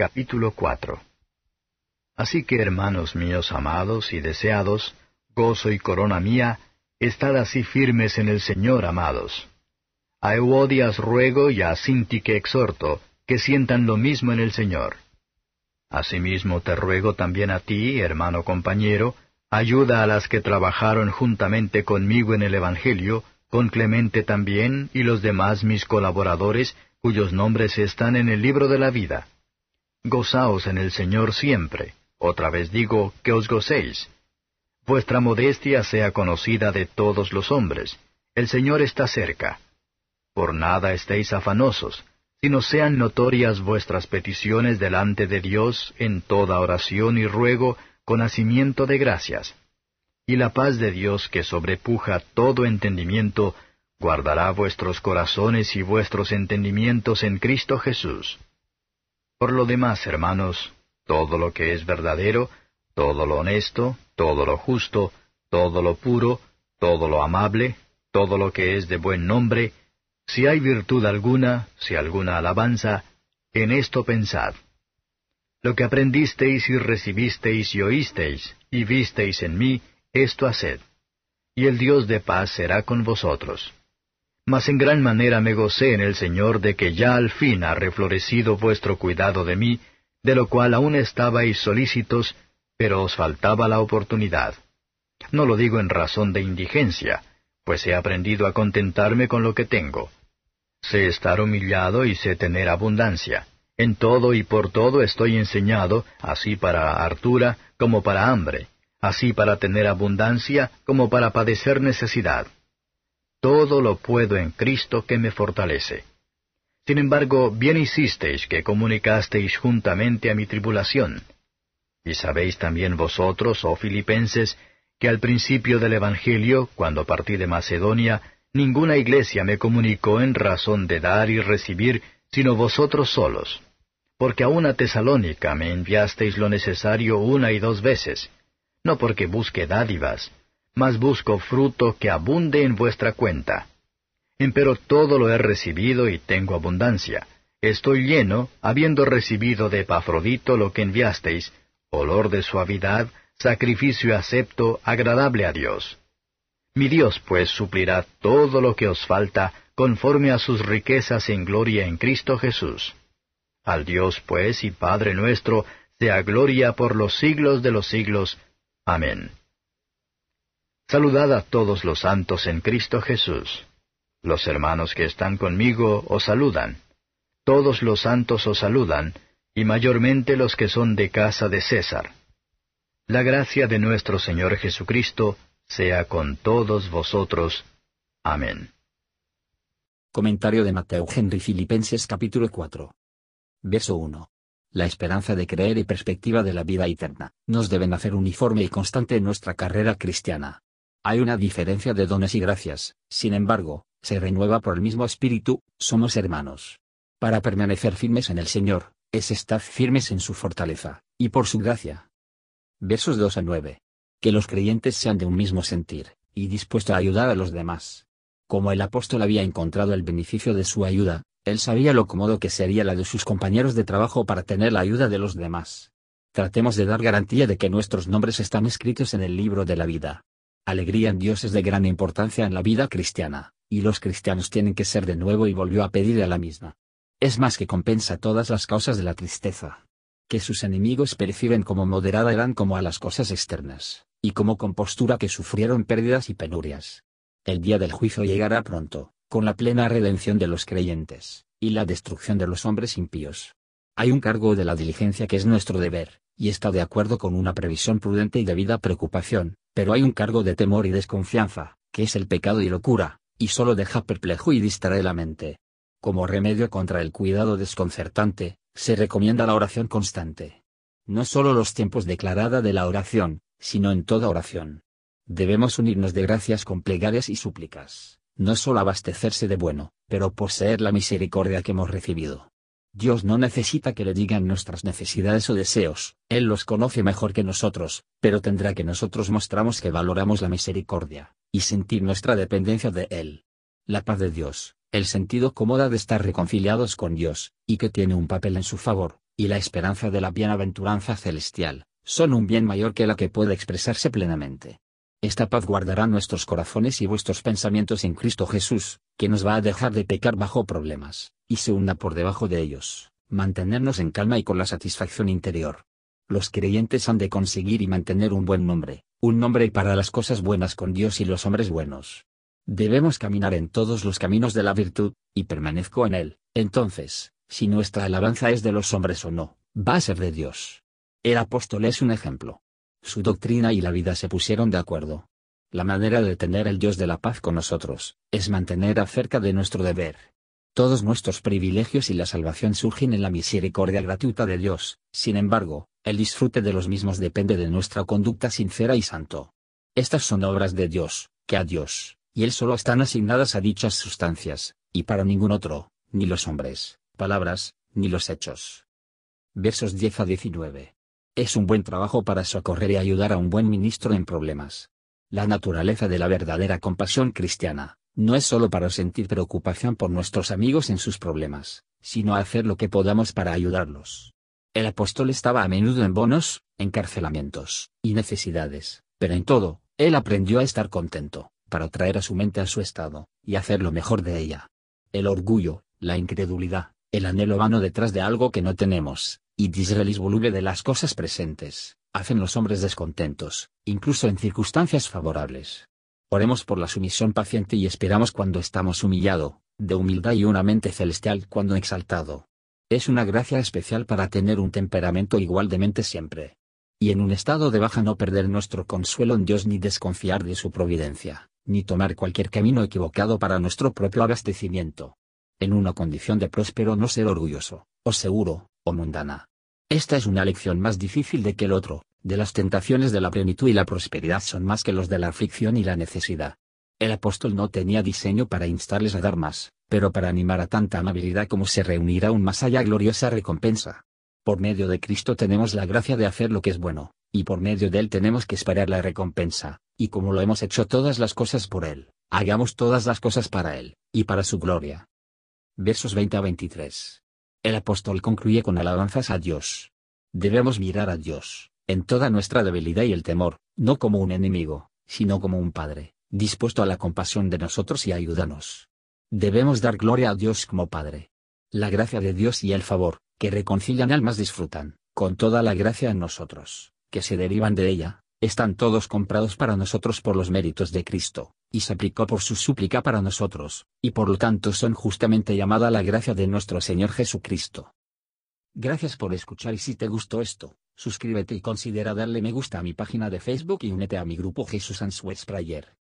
Capítulo 4 Así que, hermanos míos amados y deseados, gozo y corona mía, estad así firmes en el Señor, amados. A Euodias ruego y a Sintique exhorto, que sientan lo mismo en el Señor. Asimismo te ruego también a ti, hermano compañero, ayuda a las que trabajaron juntamente conmigo en el Evangelio, con Clemente también y los demás mis colaboradores, cuyos nombres están en el libro de la vida. Gozaos en el Señor siempre. Otra vez digo, que os gocéis. Vuestra modestia sea conocida de todos los hombres. El Señor está cerca. Por nada estéis afanosos, sino sean notorias vuestras peticiones delante de Dios en toda oración y ruego con hacimiento de gracias. Y la paz de Dios que sobrepuja todo entendimiento, guardará vuestros corazones y vuestros entendimientos en Cristo Jesús. Por lo demás, hermanos, todo lo que es verdadero, todo lo honesto, todo lo justo, todo lo puro, todo lo amable, todo lo que es de buen nombre, si hay virtud alguna, si alguna alabanza, en esto pensad. Lo que aprendisteis y recibisteis y oísteis, y visteis en mí, esto haced. Y el Dios de paz será con vosotros. Mas en gran manera me gocé en el Señor de que ya al fin ha reflorecido vuestro cuidado de mí, de lo cual aún estabais solícitos, pero os faltaba la oportunidad. No lo digo en razón de indigencia, pues he aprendido a contentarme con lo que tengo. Sé estar humillado y sé tener abundancia. En todo y por todo estoy enseñado, así para hartura como para hambre, así para tener abundancia como para padecer necesidad. Todo lo puedo en Cristo que me fortalece. Sin embargo, bien hicisteis que comunicasteis juntamente a mi tribulación. Y sabéis también vosotros, oh filipenses, que al principio del Evangelio, cuando partí de Macedonia, ninguna iglesia me comunicó en razón de dar y recibir, sino vosotros solos. Porque aun a Tesalónica me enviasteis lo necesario una y dos veces, no porque busque dádivas, mas busco fruto que abunde en vuestra cuenta. Empero todo lo he recibido y tengo abundancia. Estoy lleno, habiendo recibido de Epafrodito lo que enviasteis, olor de suavidad, sacrificio acepto, agradable a Dios. Mi Dios pues suplirá todo lo que os falta, conforme a sus riquezas en gloria en Cristo Jesús. Al Dios pues y Padre nuestro, sea gloria por los siglos de los siglos. Amén. Saludad a todos los santos en Cristo Jesús. Los hermanos que están conmigo os saludan. Todos los santos os saludan, y mayormente los que son de casa de César. La gracia de nuestro Señor Jesucristo sea con todos vosotros. Amén. Comentario de Mateo Henry Filipenses capítulo 4. Verso 1. La esperanza de creer y perspectiva de la vida eterna, nos deben hacer uniforme y constante en nuestra carrera cristiana. Hay una diferencia de dones y gracias, sin embargo, se renueva por el mismo espíritu, somos hermanos. Para permanecer firmes en el Señor, es estar firmes en su fortaleza, y por su gracia. Versos 2 a 9. Que los creyentes sean de un mismo sentir, y dispuestos a ayudar a los demás. Como el apóstol había encontrado el beneficio de su ayuda, él sabía lo cómodo que sería la de sus compañeros de trabajo para tener la ayuda de los demás. Tratemos de dar garantía de que nuestros nombres están escritos en el libro de la vida. Alegría en Dios es de gran importancia en la vida cristiana y los cristianos tienen que ser de nuevo y volvió a pedir a la misma. Es más que compensa todas las causas de la tristeza. Que sus enemigos perciben como moderada eran como a las cosas externas, y como compostura que sufrieron pérdidas y penurias. El día del juicio llegará pronto, con la plena redención de los creyentes, y la destrucción de los hombres impíos. Hay un cargo de la diligencia que es nuestro deber, y está de acuerdo con una previsión prudente y debida preocupación, pero hay un cargo de temor y desconfianza, que es el pecado y locura, y solo deja perplejo y distrae la mente. Como remedio contra el cuidado desconcertante, se recomienda la oración constante. No solo los tiempos declarada de la oración, sino en toda oración. Debemos unirnos de gracias con plegarias y súplicas, no solo abastecerse de bueno, pero poseer la misericordia que hemos recibido. Dios no necesita que le digan nuestras necesidades o deseos, Él los conoce mejor que nosotros, pero tendrá que nosotros mostramos que valoramos la misericordia, y sentir nuestra dependencia de Él. La paz de Dios, el sentido cómoda de estar reconciliados con Dios, y que tiene un papel en su favor, y la esperanza de la bienaventuranza celestial, son un bien mayor que la que puede expresarse plenamente. Esta paz guardará nuestros corazones y vuestros pensamientos en Cristo Jesús, que nos va a dejar de pecar bajo problemas, y se hunda por debajo de ellos, mantenernos en calma y con la satisfacción interior. Los creyentes han de conseguir y mantener un buen nombre, un nombre para las cosas buenas con Dios y los hombres buenos. Debemos caminar en todos los caminos de la virtud, y permanezco en él, entonces, si nuestra alabanza es de los hombres o no, va a ser de Dios. El apóstol es un ejemplo. Su doctrina y la vida se pusieron de acuerdo. La manera de tener el Dios de la paz con nosotros, es mantener acerca de nuestro deber. Todos nuestros privilegios y la salvación surgen en la misericordia gratuita de Dios, sin embargo, el disfrute de los mismos depende de nuestra conducta sincera y santo. Estas son obras de Dios, que a Dios, y Él solo están asignadas a dichas sustancias, y para ningún otro, ni los hombres, palabras, ni los hechos. Versos 10 a 19. Es un buen trabajo para socorrer y ayudar a un buen ministro en problemas. La naturaleza de la verdadera compasión cristiana, no es solo para sentir preocupación por nuestros amigos en sus problemas, sino hacer lo que podamos para ayudarlos. El apóstol estaba a menudo en bonos, encarcelamientos, y necesidades, pero en todo, él aprendió a estar contento, para traer a su mente a su estado, y hacer lo mejor de ella. El orgullo, la incredulidad, el anhelo vano detrás de algo que no tenemos, y disrelis voluble de las cosas presentes, hacen los hombres descontentos, incluso en circunstancias favorables. Oremos por la sumisión paciente y esperamos cuando estamos humillado, de humildad y una mente celestial cuando exaltado. Es una gracia especial para tener un temperamento igual de mente siempre. Y en un estado de baja no perder nuestro consuelo en Dios ni desconfiar de su providencia, ni tomar cualquier camino equivocado para nuestro propio abastecimiento. En una condición de próspero no ser orgulloso, o seguro, o mundana, esta es una lección más difícil de que el otro, de las tentaciones de la plenitud y la prosperidad son más que los de la aflicción y la necesidad. El apóstol no tenía diseño para instarles a dar más, pero para animar a tanta amabilidad como se reunirá un más allá gloriosa recompensa. Por medio de Cristo tenemos la gracia de hacer lo que es bueno, y por medio de Él tenemos que esperar la recompensa, y como lo hemos hecho todas las cosas por Él, hagamos todas las cosas para Él, y para su gloria. Versos 20 a 23. El apóstol concluye con alabanzas a Dios. Debemos mirar a Dios, en toda nuestra debilidad y el temor, no como un enemigo, sino como un Padre, dispuesto a la compasión de nosotros y a ayudarnos. Debemos dar gloria a Dios como Padre. La gracia de Dios y el favor, que reconcilian almas disfrutan, con toda la gracia en nosotros, que se derivan de ella, están todos comprados para nosotros por los méritos de Cristo, y se aplicó por su súplica para nosotros, y por lo tanto son justamente llamada la gracia de nuestro Señor Jesucristo. Gracias por escuchar y si te gustó esto, suscríbete y considera darle me gusta a mi página de Facebook y únete a mi grupo Jesús Answers Prayer.